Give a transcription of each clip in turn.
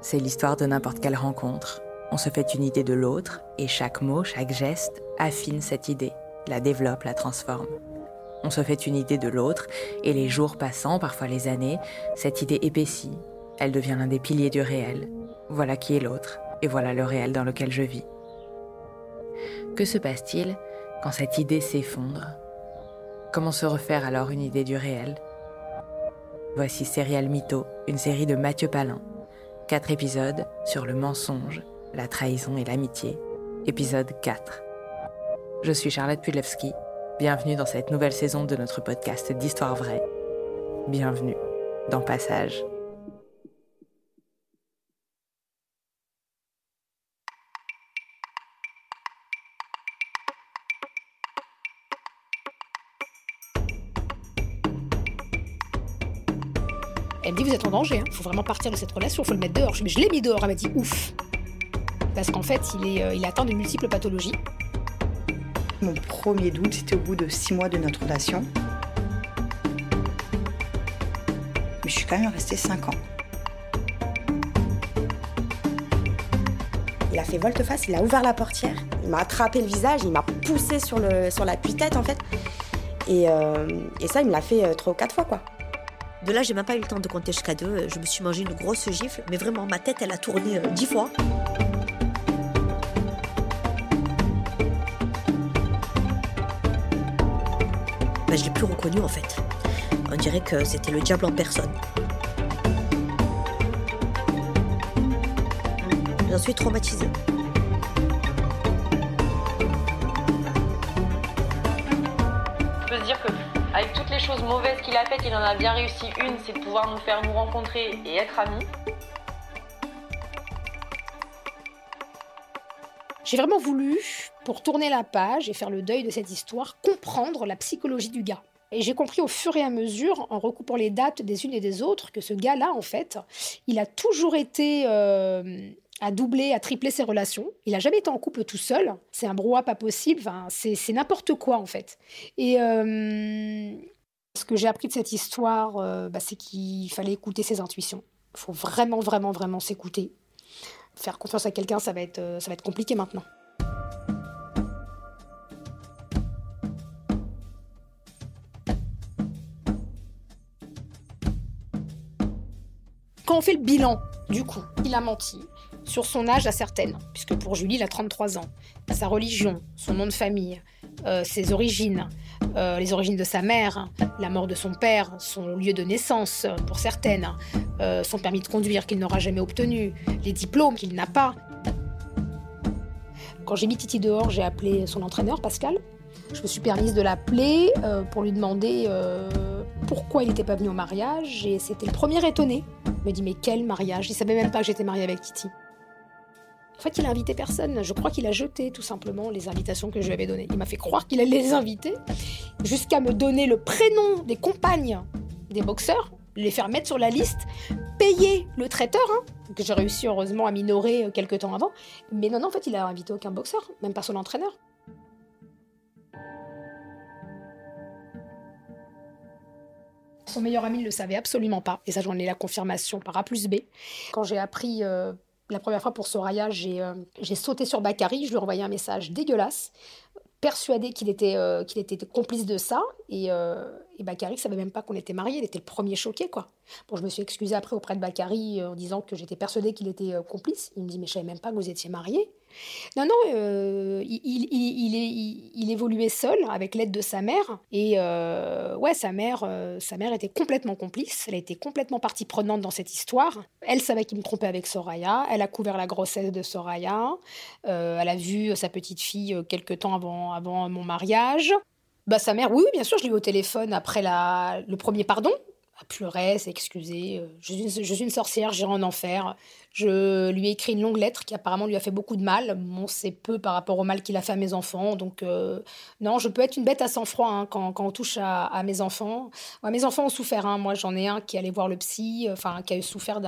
C'est l'histoire de n'importe quelle rencontre. On se fait une idée de l'autre et chaque mot, chaque geste affine cette idée, la développe, la transforme. On se fait une idée de l'autre et les jours passant, parfois les années, cette idée épaissit. Elle devient l'un des piliers du réel. Voilà qui est l'autre et voilà le réel dans lequel je vis. Que se passe-t-il quand cette idée s'effondre? Comment se refaire alors une idée du réel? Voici Serial Mytho, une série de Mathieu Palin, Quatre épisodes sur le mensonge, la trahison et l'amitié. Épisode 4. Je suis Charlotte Pudlewski. Bienvenue dans cette nouvelle saison de notre podcast d'Histoire vraie. Bienvenue dans Passage. Elle me dit, vous êtes en danger, il hein. faut vraiment partir de cette relation, faut le mettre dehors. Je, je l'ai mis dehors, elle m'a dit, ouf. Parce qu'en fait, il, est, euh, atteint de multiples pathologies. Mon premier doute, c'était au bout de six mois de notre relation. Mais je suis quand même restée cinq ans. Il a fait volte-face, il a ouvert la portière, il m'a attrapé le visage, il m'a poussé sur, le, sur la tête en fait. Et, euh, et ça, il me l'a fait euh, trois ou quatre fois quoi. De là, j'ai même pas eu le temps de compter jusqu'à deux. Je me suis mangé une grosse gifle, mais vraiment, ma tête, elle a tourné euh, dix fois. Ben, je l'ai plus reconnu en fait. On dirait que c'était le diable en personne. J'en suis traumatisée. Choses mauvaises qu'il a faites, il en a bien réussi une, c'est de pouvoir nous faire nous rencontrer et être amis. J'ai vraiment voulu, pour tourner la page et faire le deuil de cette histoire, comprendre la psychologie du gars. Et j'ai compris au fur et à mesure, en recoupant les dates des unes et des autres, que ce gars-là, en fait, il a toujours été euh, à doubler, à tripler ses relations. Il n'a jamais été en couple tout seul. C'est un brouhaha pas possible. Enfin, c'est n'importe quoi, en fait. Et euh, ce que j'ai appris de cette histoire, euh, bah, c'est qu'il fallait écouter ses intuitions. Il faut vraiment, vraiment, vraiment s'écouter. Faire confiance à quelqu'un, ça, va être, euh, ça va être compliqué maintenant. Quand on fait le bilan, du coup, il a menti sur son âge à certaines, puisque pour Julie, il a 33 ans, sa religion, son nom de famille, euh, ses origines, euh, les origines de sa mère, la mort de son père, son lieu de naissance pour certaines, euh, son permis de conduire qu'il n'aura jamais obtenu, les diplômes qu'il n'a pas. Quand j'ai mis Titi dehors, j'ai appelé son entraîneur, Pascal. Je me suis permise de l'appeler pour lui demander pourquoi il n'était pas venu au mariage et c'était le premier étonné. Il me dit mais quel mariage? Il savait même pas que j'étais mariée avec Titi. En fait, il a invité personne. Je crois qu'il a jeté tout simplement les invitations que je lui avais données. Il m'a fait croire qu'il allait les inviter, jusqu'à me donner le prénom des compagnes des boxeurs, les faire mettre sur la liste, payer le traiteur, hein, que j'ai réussi heureusement à minorer euh, quelques temps avant. Mais non, non, en fait, il a invité aucun boxeur, même pas son entraîneur. Son meilleur ami ne le savait absolument pas, et ça j'en ai la confirmation par A plus B. Quand j'ai appris euh, la première fois pour Soraya, euh, j'ai sauté sur Bakary, je lui ai envoyé un message dégueulasse, persuadé qu'il était, euh, qu'il était complice de ça. Et, euh, et Bakary ne savait même pas qu'on était mariés, il était le premier choqué. quoi. Bon, je me suis excusée après auprès de Bakary en disant que j'étais persuadée qu'il était complice. Il me dit, mais je savais même pas que vous étiez mariés. Non, non, euh, il, il, il, évoluait seul avec l'aide de sa mère. Et euh, ouais, sa mère, euh, sa mère était complètement complice. Elle était complètement partie prenante dans cette histoire. Elle savait qu'il me trompait avec Soraya. Elle a couvert la grossesse de Soraya. elle a vu sa petite fille quelques temps avant, avant mon mariage. Bah, sa mère, oui, bien sûr, je l'ai eu au téléphone après la, le premier pardon à pleurer, s'excuser. Euh, je, je, suis une sorcière, j'irai en enfer. Je lui ai écrit une longue lettre qui apparemment lui a fait beaucoup de mal. Bon, c'est peu par rapport au mal qu'il a fait à mes enfants. Donc, euh, non, je peux être une bête à sang-froid hein, quand, on touche à, mes enfants. mes enfants ont souffert. Hein. Moi, j'en ai un qui allait voir le psy, enfin, qui a souffert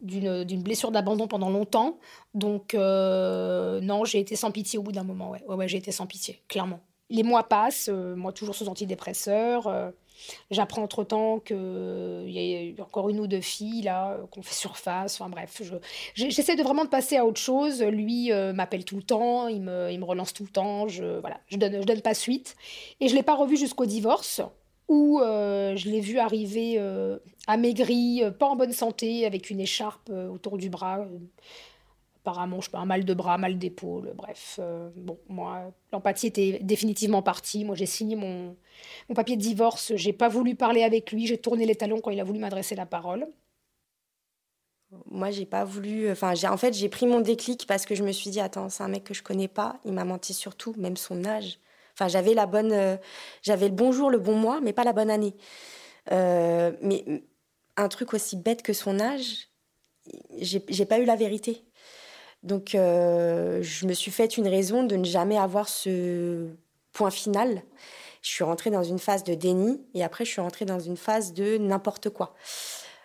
d'une, blessure d'abandon pendant longtemps. Donc, euh, non, j'ai été sans pitié au bout d'un moment. Ouais, ouais, j'ai été sans pitié, clairement. Les mois passent, moi toujours sous antidépresseurs. J'apprends entre-temps qu'il y a encore une ou deux filles là qu'on fait surface. Enfin bref, j'essaie de vraiment de passer à autre chose. Lui euh, m'appelle tout le temps, il me, il me, relance tout le temps. Je voilà, je donne, je donne pas suite. Et je l'ai pas revu jusqu'au divorce où euh, je l'ai vu arriver euh, amaigri, pas en bonne santé, avec une écharpe autour du bras apparemment, je sais pas, un mal de bras, mal d'épaule, bref. Euh, bon, moi, l'empathie était définitivement partie. Moi, j'ai signé mon, mon papier de divorce. J'ai pas voulu parler avec lui. J'ai tourné les talons quand il a voulu m'adresser la parole. Moi, j'ai pas voulu. Enfin, j'ai en fait, j'ai pris mon déclic parce que je me suis dit, attends, c'est un mec que je connais pas. Il m'a menti surtout, même son âge. Enfin, j'avais la bonne, euh, j'avais le bon jour, le bon mois, mais pas la bonne année. Euh, mais un truc aussi bête que son âge, j'ai pas eu la vérité. Donc, euh, je me suis fait une raison de ne jamais avoir ce point final. Je suis rentrée dans une phase de déni et après, je suis rentrée dans une phase de n'importe quoi.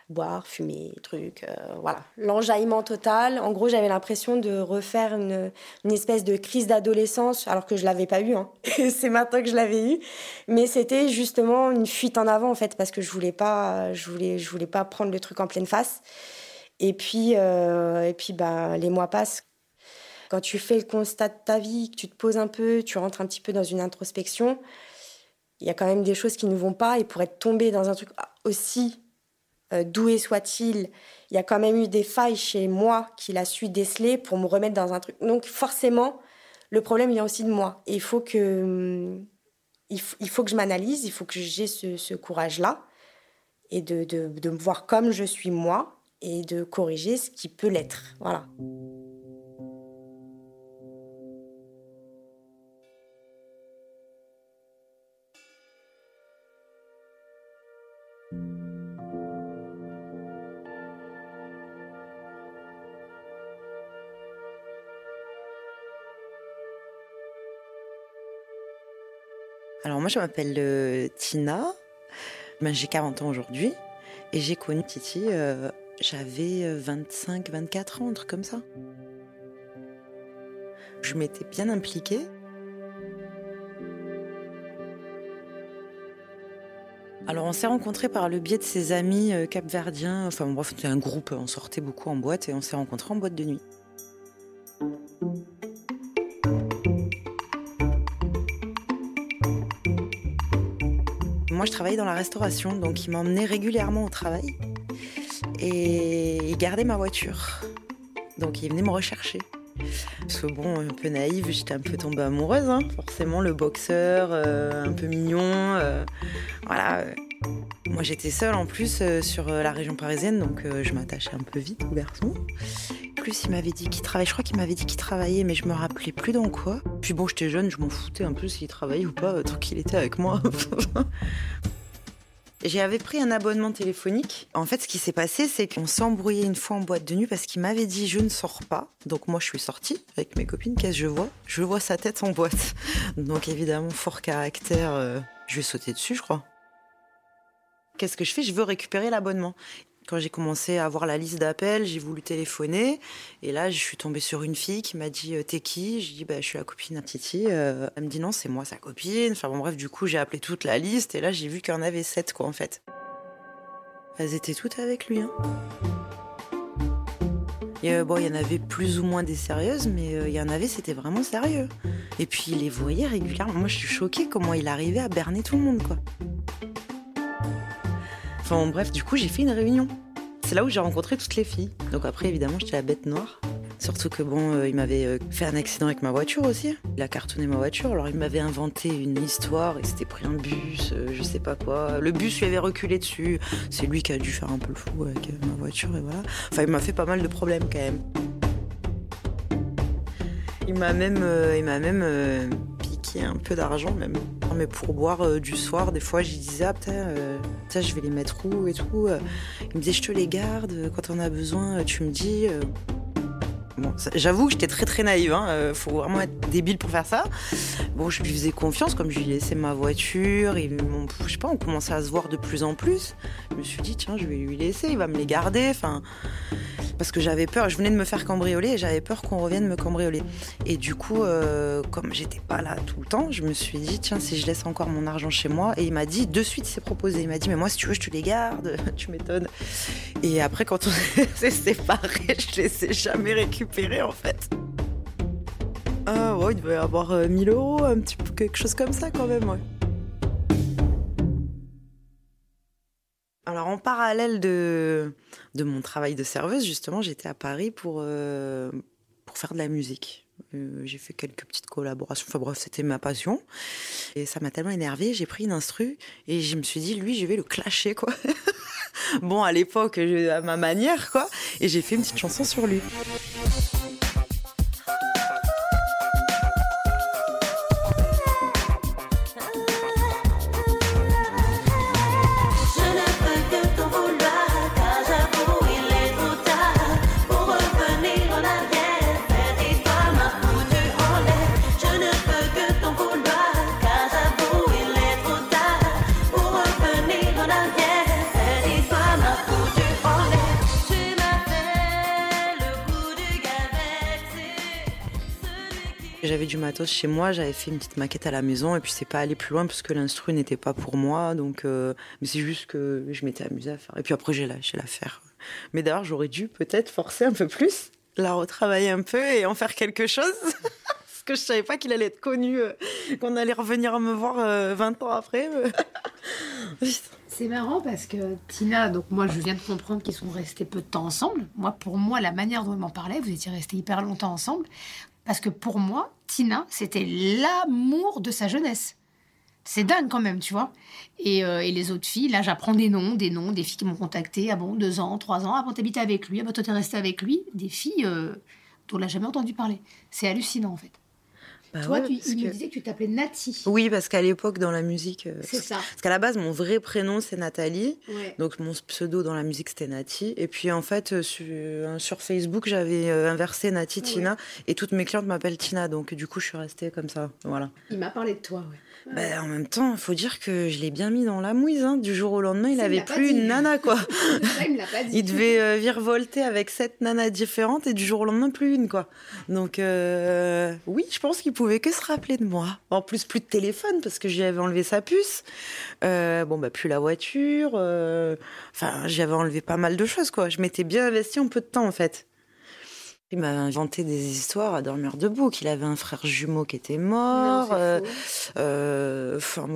Boire, fumer, trucs, euh, voilà. L'enjaillement total. En gros, j'avais l'impression de refaire une, une, espèce de crise d'adolescence, alors que je l'avais pas eu. Hein. C'est maintenant que je l'avais eu. Mais c'était justement une fuite en avant, en fait, parce que je voulais pas, je voulais, je voulais pas prendre le truc en pleine face. Et puis, euh, et puis bah, les mois passent. Quand tu fais le constat de ta vie, que tu te poses un peu, tu rentres un petit peu dans une introspection, il y a quand même des choses qui ne vont pas. Et pour être tombé dans un truc aussi euh, doué soit-il, il y a quand même eu des failles chez moi qu'il a su déceler pour me remettre dans un truc. Donc forcément, le problème vient aussi de moi. Et il faut que, hum, il, faut que je m'analyse, il faut que j'ai ce, courage-là et de, de, de me voir comme je suis moi et de corriger ce qui peut l'être. Voilà. Alors moi je m'appelle euh, Tina, ben, j'ai 40 ans aujourd'hui et j'ai connu Titi euh, j'avais 25, euh, 24 ans, un truc comme ça. Je m'étais bien impliquée. Alors on s'est rencontrés par le biais de ses amis euh, capverdiens, enfin bref, c'était un groupe, on sortait beaucoup en boîte et on s'est rencontrés en boîte de nuit. Moi je travaillais dans la restauration, donc il m'emmenait régulièrement au travail et il gardait ma voiture. Donc il venait me rechercher. Parce bon, un peu naïve, j'étais un peu tombée amoureuse, hein. forcément, le boxeur, euh, un peu mignon, euh, voilà. Moi j'étais seule en plus euh, sur la région parisienne, donc je m'attachais un peu vite au garçon. Plus il m'avait dit qu'il travaillait, je crois qu'il m'avait dit qu'il travaillait, mais je me rappelais plus dans quoi. Puis bon, j'étais jeune, je m'en foutais un peu s'il travaillait ou pas, tant qu'il était avec moi. J'avais pris un abonnement téléphonique. En fait, ce qui s'est passé, c'est qu'on s'est embrouillé une fois en boîte de nuit parce qu'il m'avait dit je ne sors pas. Donc moi, je suis sortie avec mes copines. Qu'est-ce que je vois? Je vois sa tête en boîte. Donc évidemment, fort caractère, euh, je vais sauter dessus, je crois. Qu'est-ce que je fais? Je veux récupérer l'abonnement. Quand j'ai commencé à avoir la liste d'appels, j'ai voulu téléphoner. Et là, je suis tombée sur une fille qui m'a dit euh, T'es qui? Je dis bah, Je suis la copine à Titi. Euh, elle me dit Non, c'est moi, sa copine. Enfin bon, bref, du coup, j'ai appelé toute la liste. Et là, j'ai vu qu'il y en avait sept, quoi, en fait. Elles étaient toutes avec lui. Hein. Et euh, bon, il y en avait plus ou moins des sérieuses, mais il y en avait, c'était vraiment sérieux. Et puis, il les voyait régulièrement. Moi, je suis choquée comment il arrivait à berner tout le monde, quoi. Enfin bref, du coup j'ai fait une réunion. C'est là où j'ai rencontré toutes les filles. Donc après évidemment j'étais la bête noire. Surtout que bon, euh, il m'avait euh, fait un accident avec ma voiture aussi. Il a cartonné ma voiture, alors il m'avait inventé une histoire, il s'était pris un bus, euh, je sais pas quoi. Le bus lui avait reculé dessus. C'est lui qui a dû faire un peu le fou avec ma voiture et voilà. Enfin, il m'a fait pas mal de problèmes quand même. Il m'a même, il m'a même piqué un peu d'argent même mais pour boire euh, du soir, des fois, j'y disais, ah, putain, euh, je vais les mettre où et tout. Euh. Il me disait, je te les garde, quand on a besoin, tu me dis. J'avoue que j'étais très très naïve, hein. faut vraiment être débile pour faire ça. Bon, je lui faisais confiance, comme je lui laissais ma voiture, et je sais pas, on commençait à se voir de plus en plus. Je me suis dit, tiens, je vais lui laisser, il va me les garder. Enfin, parce que j'avais peur, je venais de me faire cambrioler et j'avais peur qu'on revienne me cambrioler. Et du coup, euh, comme j'étais pas là tout le temps, je me suis dit, tiens, si je laisse encore mon argent chez moi, et il m'a dit, de suite, c'est proposé. Il m'a dit, mais moi, si tu veux, je te les garde, tu m'étonnes. Et après, quand on s'est séparés, je les ai jamais récupérés, en fait. Ah ouais, il devait avoir 1000 euh, euros, un petit peu quelque chose comme ça quand même, ouais. Alors en parallèle de, de mon travail de serveuse, justement, j'étais à Paris pour, euh, pour faire de la musique. Euh, j'ai fait quelques petites collaborations. Enfin bref, c'était ma passion. Et ça m'a tellement énervée, j'ai pris une instru et je me suis dit, lui, je vais le clasher, quoi. bon, à l'époque, à ma manière, quoi. Et j'ai fait une petite chanson sur lui. J'avais du matos chez moi, j'avais fait une petite maquette à la maison et puis c'est pas allé plus loin parce que l'instru n'était pas pour moi. Donc, euh, mais c'est juste que je m'étais amusée à faire. Et puis après j'ai lâché l'affaire. Mais d'ailleurs j'aurais dû peut-être forcer un peu plus, la retravailler un peu et en faire quelque chose. parce que je savais pas qu'il allait être connu, euh, qu'on allait revenir me voir 20 euh, ans après. C'est marrant parce que Tina, donc moi je viens de comprendre qu'ils sont restés peu de temps ensemble. Moi, pour moi, la manière dont elle m'en parlait, vous étiez restés hyper longtemps ensemble. Parce que pour moi, Tina, c'était l'amour de sa jeunesse. C'est dingue quand même, tu vois. Euh, et, les autres filles, là, j'apprends des noms, des noms, des filles qui m'ont contacté. Ah bon, deux ans, trois ans. Ah bon, t'habitais avec lui. Ah bon, toi, t'es resté avec lui. Des filles euh, dont on n'a jamais entendu parler. C'est hallucinant, en fait. Bah Toi, tu, il me disait que tu t'appelais Nati. Oui, parce qu'à l'époque, dans la musique. Euh, c'est ça. Parce qu'à la base, mon vrai prénom, c'est Nathalie. Donc, mon pseudo dans la musique, c'était Nati. Et puis, en fait, euh, sur, euh, sur Facebook, j'avais inversé Nati, Tina. Et toutes mes clientes m'appellent Tina. Donc, du coup, je suis restée comme ça. Voilà. Il m'a parlé de toi, ouais. Bah, en même temps, il faut dire que je l'ai bien mis dans la mouise. Hein. Du jour au lendemain, il avait plus une nana, quoi. il, pas dit. il devait euh, virevolter avec sept nanas différentes et du jour au lendemain, plus une, quoi. Donc, euh, oui, je pense qu'il pouvait que se rappeler de moi. En plus, plus de téléphone parce que j'y avais enlevé sa puce. Euh, bon, bah, plus la voiture. Enfin, j'avais enlevé pas mal de choses, quoi. Je m'étais bien investi en peu de temps, en fait. Il m'a inventé des histoires à dormir debout, qu'il avait un frère jumeau qui était mort. Euh, euh, enfin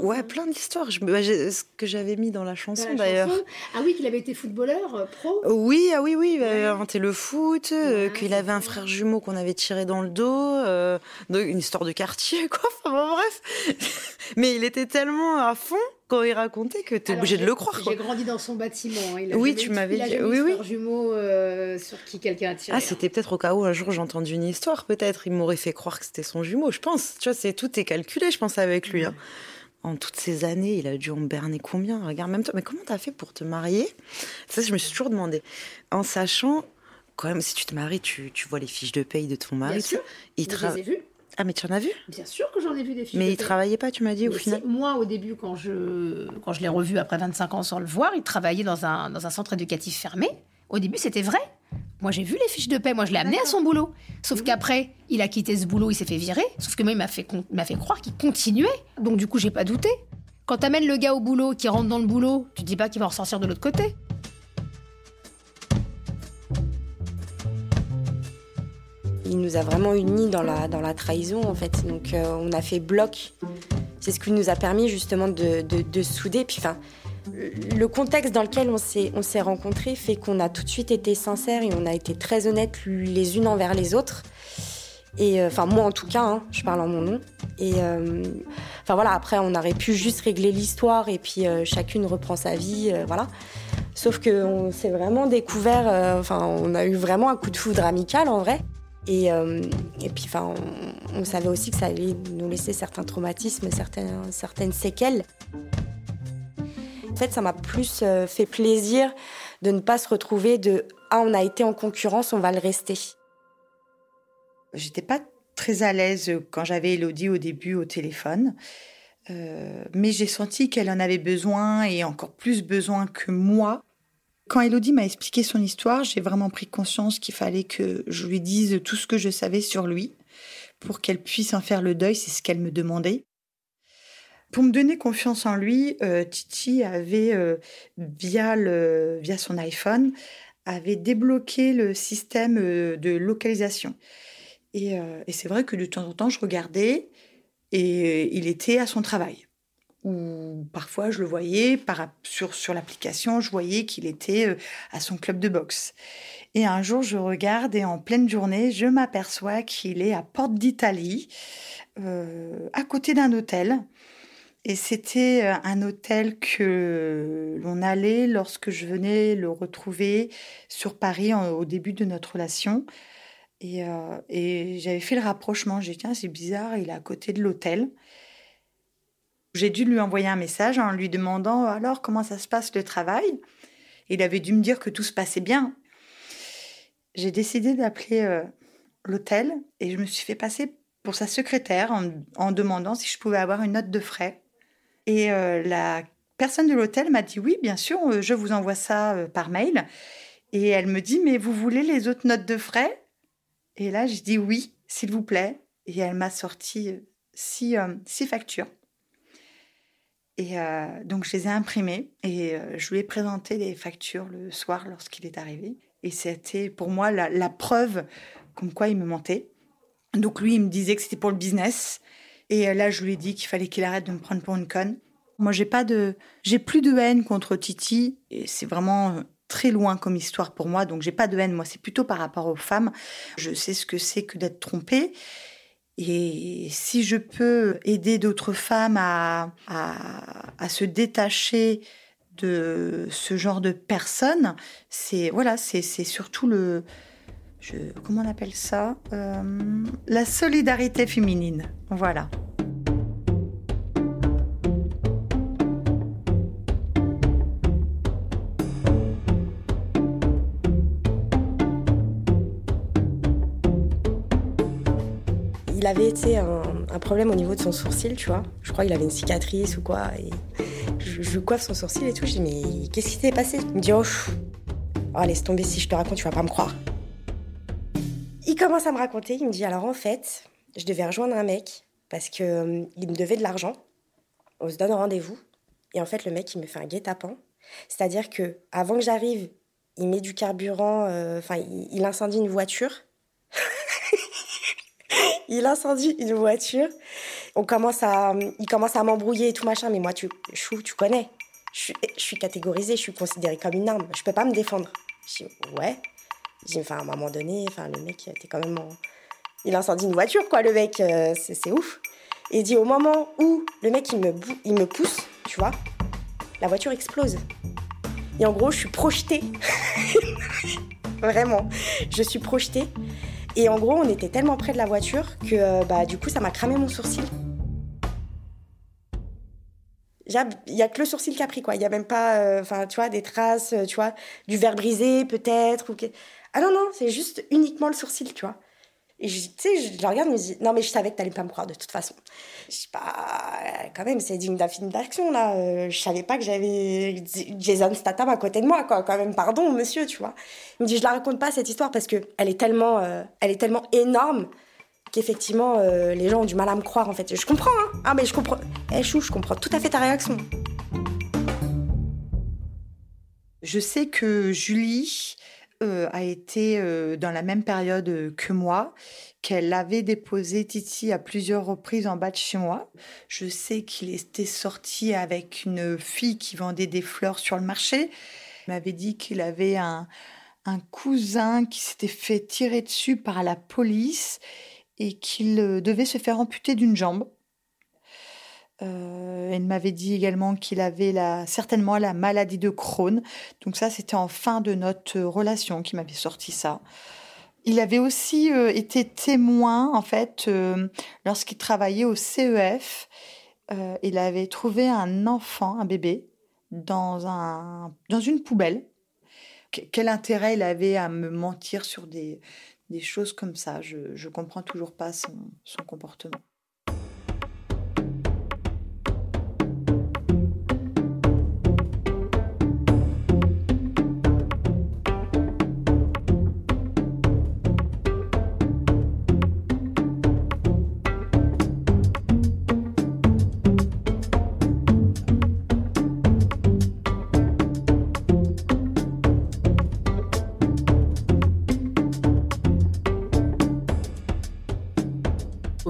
Ouais, plein d'histoires. Bah, ce que j'avais mis dans la chanson d'ailleurs. Ah oui, qu'il avait été footballeur euh, pro Oui, ah oui, oui, il avait inventé le foot, euh, qu'il avait un frère jumeau qu'on avait tiré dans le dos, euh, une histoire de quartier, quoi. Enfin bon, bref. Mais il était tellement à fond quand il racontait que tu es obligé de le croire. J'ai grandi dans son bâtiment. Hein. Oui, tu m'avais dit. Oui, oui. jumeau sur qui quelqu'un a tiré. Ah, c'était peut-être au cas où un jour j'ai entendu une histoire, peut-être. Il m'aurait fait croire que c'était son jumeau, je pense. Tu vois, c'est tout est calculé, je pense, avec lui. Hein. En toutes ces années, il a dû en berner combien? Regarde, même toi, mais comment t'as fait pour te marier? Ça, je me suis toujours demandé. En sachant, quand même, si tu te maries, tu, tu vois les fiches de paye de ton mari. Bien sûr. Il Je les ai vues. Ah, mais tu en as vu? Bien sûr que j'en ai vu des filles. Mais de il paix. travaillait pas, tu m'as dit, au final Moi, au début, quand je, quand je l'ai revu après 25 ans sans le voir, il travaillait dans un, dans un centre éducatif fermé. Au début, c'était vrai. Moi, j'ai vu les fiches de paie. Moi, je l'ai amené à son boulot. Sauf qu'après, il a quitté ce boulot, il s'est fait virer. Sauf que moi, il m'a fait, m'a fait croire qu'il continuait. Donc, du coup, j'ai pas douté. Quand t'amènes le gars au boulot, qui rentre dans le boulot, tu dis pas qu'il va en ressortir de l'autre côté. Il nous a vraiment unis dans la, dans la trahison, en fait. Donc, euh, on a fait bloc. C'est ce qui nous a permis, justement, de, de, de souder. Puis, enfin, le contexte dans lequel on s'est, on s'est rencontrés fait qu'on a tout de suite été sincères et on a été très honnêtes les unes envers les autres. Et euh, enfin, moi en tout cas, hein, je parle en mon nom. Et euh, enfin voilà, après, on aurait pu juste régler l'histoire et puis euh, chacune reprend sa vie, voilà. Sauf qu'on s'est vraiment découvert, enfin, on a eu vraiment un coup de foudre amical en vrai. Et, et puis, enfin, on, savait aussi que ça allait nous laisser certains traumatismes, certaines séquelles. En fait, ça m'a plus euh, fait plaisir de ne pas se retrouver de ah, on a été en concurrence, on va le rester. J'étais pas très à l'aise quand j'avais Elodie au début au téléphone. Euh, mais j'ai senti qu'elle en avait besoin et encore plus besoin que moi. Quand Elodie m'a expliqué son histoire, j'ai vraiment pris conscience qu'il fallait que je lui dise tout ce que je savais sur lui pour qu'elle puisse en faire le deuil, c'est ce qu'elle me demandait. Pour me donner confiance en lui, euh, Titi avait, euh, via, le, via son iPhone, avait débloqué le système euh, de localisation. Et, c'est vrai que de temps en temps, je regardais et il était à son travail. Ou parfois, je le voyais sur, sur l'application, je voyais qu'il était à son club de boxe. Et un jour, je regarde et en pleine journée, je m'aperçois qu'il est à Porte d'Italie, à côté d'un hôtel. Et c'était euh, un hôtel que l'on allait lorsque je venais le retrouver sur Paris au début de notre relation. Et, euh, et j'avais fait le rapprochement. J'ai dit, tiens, c'est bizarre, il est à côté de l'hôtel. J'ai dû lui envoyer un message en lui demandant alors comment ça se passe le travail? Il avait dû me dire que tout se passait bien. J'ai décidé d'appeler euh, l'hôtel et je me suis fait passer pour sa secrétaire en demandant si je pouvais avoir une note de frais. Et euh, la personne de l'hôtel m'a dit oui, bien sûr, euh, je vous envoie ça euh, par mail. Et elle me dit mais vous voulez les autres notes de frais? Et là, je dis oui, s'il vous plaît. Et elle m'a sorti six, factures. Et donc, je les ai imprimées et je lui ai présenté les factures le soir lorsqu'il est arrivé. Et c'était pour moi la, la preuve comme quoi il me mentait. Donc, lui, il me disait que c'était pour le business. Et euh, là, je lui ai dit qu'il fallait qu'il arrête de me prendre pour une conne. Moi, j'ai pas de, j'ai plus de haine contre Titi. Et c'est vraiment euh, très loin comme histoire pour moi. Donc, j'ai pas de haine. Moi, c'est plutôt par rapport aux femmes. Je sais ce que c'est que d'être trompée. Et si je peux aider d'autres femmes à, à, à se détacher de ce genre de personnes, c'est voilà, c'est c'est surtout le, je, comment on appelle ça, Euh, la solidarité féminine. Voilà. Il avait été un, problème au niveau de son sourcil, tu vois. Je crois qu'il avait une cicatrice ou quoi. Je, je coiffe son sourcil et tout. Je dis, mais qu'est-ce qui s'est passé? Il me dit, oh, oh, laisse tomber, si je te raconte, tu vas pas me croire. Commence à me raconter. Il me dit, alors en fait, je devais rejoindre un mec parce que euh, il me devait de l'argent. On se donne rendez-vous. Et en fait, le mec, il me fait un guet-apens. C'est-à-dire que avant que j'arrive, il met du carburant, euh, enfin, il, incendie une voiture. il incendie une voiture. On commence à, il commence à m'embrouiller et tout machin. Mais moi, tu, chou, tu connais. Je suis catégorisée, je suis considérée comme une arme. Je peux pas me défendre. Je dis ouais. Enfin, à un moment donné, enfin, le mec était quand même en... Il incendie une voiture, quoi, le mec. euh, c'est ouf. Et il dit, au moment où le mec, il me, il me pousse, tu vois, la voiture explose. Et en gros, je suis projetée. Vraiment. Je suis projetée. Et en gros, on était tellement près de la voiture que, euh, bah, du coup, ça m'a cramé mon sourcil. Il y a que le sourcil qui a pris, quoi. Il y a même pas, euh, enfin, tu vois, des traces, tu vois, du verre brisé, peut-être. Ou Ah non, non, c'est juste uniquement le sourcil, tu vois. Et tu sais, je, le regarde, je me dis, non, mais je savais que t'allais pas me croire de toute façon. Je sais pas, quand même, c'est digne d'un film d'action, là. Euh, je savais pas que j'avais Jason Statham à côté de moi, quoi. Quand même, pardon, monsieur, tu vois. Il me dit, je la raconte pas, cette histoire, parce que elle est tellement, euh, elle est tellement énorme qu'effectivement, euh, les gens ont du mal à me croire, en fait. Je comprends, hein. Ah, mais je comprends. Eh, chou, je comprends tout à fait ta réaction. Je sais que Julie, euh, a été euh, dans la même période euh, que moi, qu'elle avait déposé Titi à plusieurs reprises en bas de chez moi. Je sais qu'il était sorti avec une fille qui vendait des fleurs sur le marché. Il m'avait dit qu'il avait un, un cousin qui s'était fait tirer dessus par la police et qu'il devait se faire amputer d'une jambe. Euh, elle m'avait dit également qu'il avait certainement la maladie de Crohn. Donc ça, c'était en fin de notre relation qui m'avait sorti ça. Il avait aussi euh, été témoin, en fait, euh, lorsqu'il travaillait au CEF. il avait trouvé un enfant, un bébé, dans, un, dans une poubelle. quel intérêt il avait à me mentir sur des, choses comme ça? Je ne comprends toujours pas son comportement.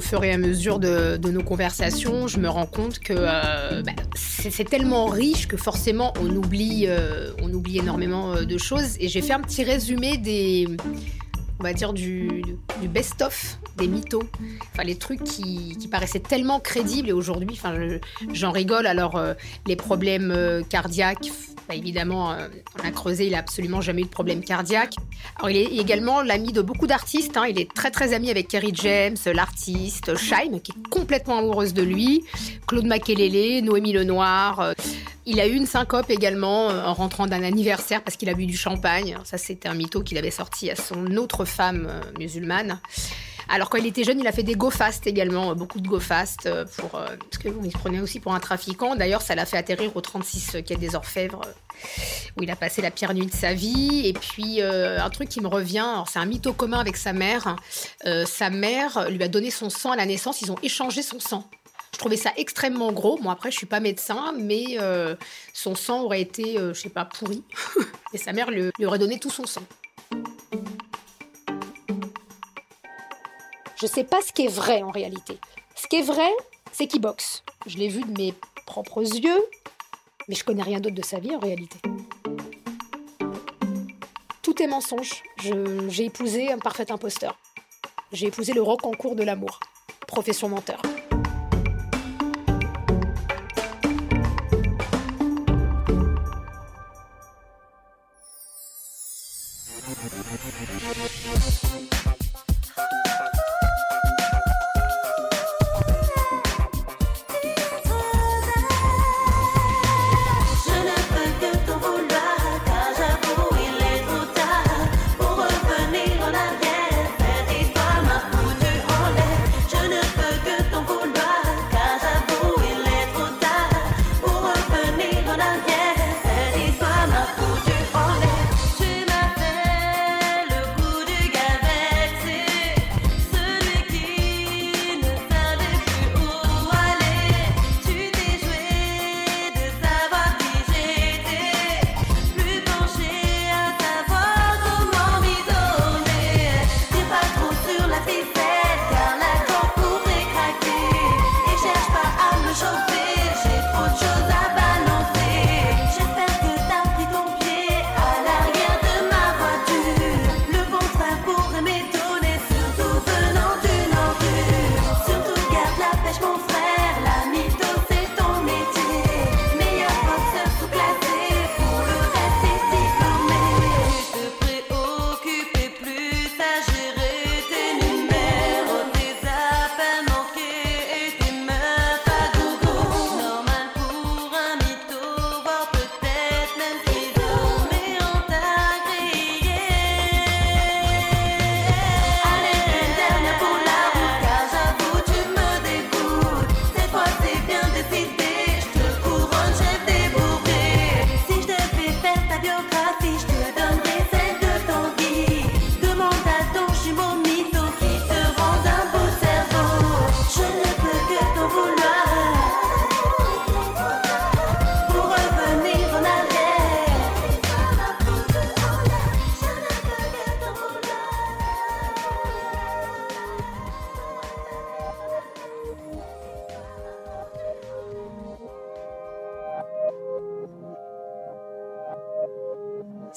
Fur et à mesure de, nos conversations, je me rends compte que euh, bah, c'est tellement riche que forcément on oublie, euh, on oublie énormément euh, de choses. Et j'ai fait un petit résumé des, on va dire du, best-of des mythos, enfin les trucs qui, paraissaient tellement crédibles et aujourd'hui, enfin j'en rigole. Alors les problèmes cardiaques, bah, évidemment, euh, on a creusé, il a absolument jamais eu de problème cardiaque. Alors, il est également l'ami de beaucoup d'artistes. Hein. Il est très très ami avec Kerry James, l'artiste, Shaim, qui est complètement amoureuse de lui, Claude Makelele, Noémie Lenoir. Euh. Il a eu une syncope également euh, en rentrant d'un anniversaire parce qu'il a bu du champagne. Ça, c'était un mytho qu'il avait sorti à son autre femme musulmane. Alors quand il était jeune, il a fait des go fast également, beaucoup de go fast euh, pour euh, parce qu'il se prenait aussi pour un trafiquant. D'ailleurs, ça l'a fait atterrir au 36 quai des Orfèvres où il a passé la pire nuit de sa vie. Et puis euh, un truc qui me revient, c'est un mytho commun avec sa mère. sa mère lui a donné son sang à la naissance. Ils ont échangé son sang. Je trouvais ça extrêmement gros. Bon, après, je suis pas médecin, mais son sang aurait été, je sais pas, pourri. Et sa mère lui, aurait donné tout son sang. Je sais pas ce qui est vrai en réalité. Ce qui est vrai, c'est qu'il boxe. Je l'ai vu de mes propres yeux, mais je connais rien d'autre de sa vie en réalité. Tout est mensonge. J'ai épousé un parfait imposteur. J'ai épousé le roc en cours de l'amour. Profession menteur.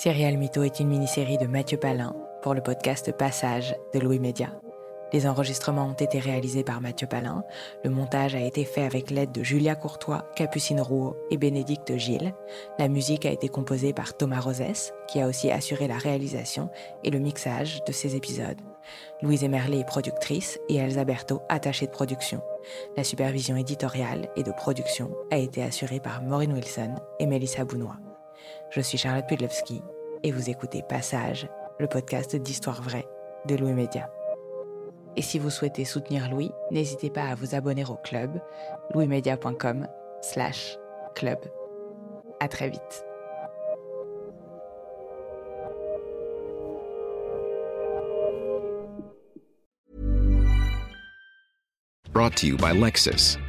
Serial Mytho est une mini-série de Mathieu Palin pour le podcast Passage de Louis Média. Les enregistrements ont été réalisés par Mathieu Palin. Le montage a été fait avec l'aide de Julia Courtois, Capucine Rouault et Bénédicte Gilles. La musique a été composée par Thomas Rosès, qui a aussi assuré la réalisation et le mixage de ces épisodes. Louise Emerlé est productrice et Elsa Berthaud attachée de production. La supervision éditoriale et de production a été assurée par Maureen Wilson et Mélissa Bounois. Je suis Charlotte Pudlewski et vous écoutez Passage, le podcast d'histoire vraie de Louis Média. Et si vous souhaitez soutenir Louis, n'hésitez pas à vous abonner au club louismedia.com slash club. À très vite. Brought to you by Lexus.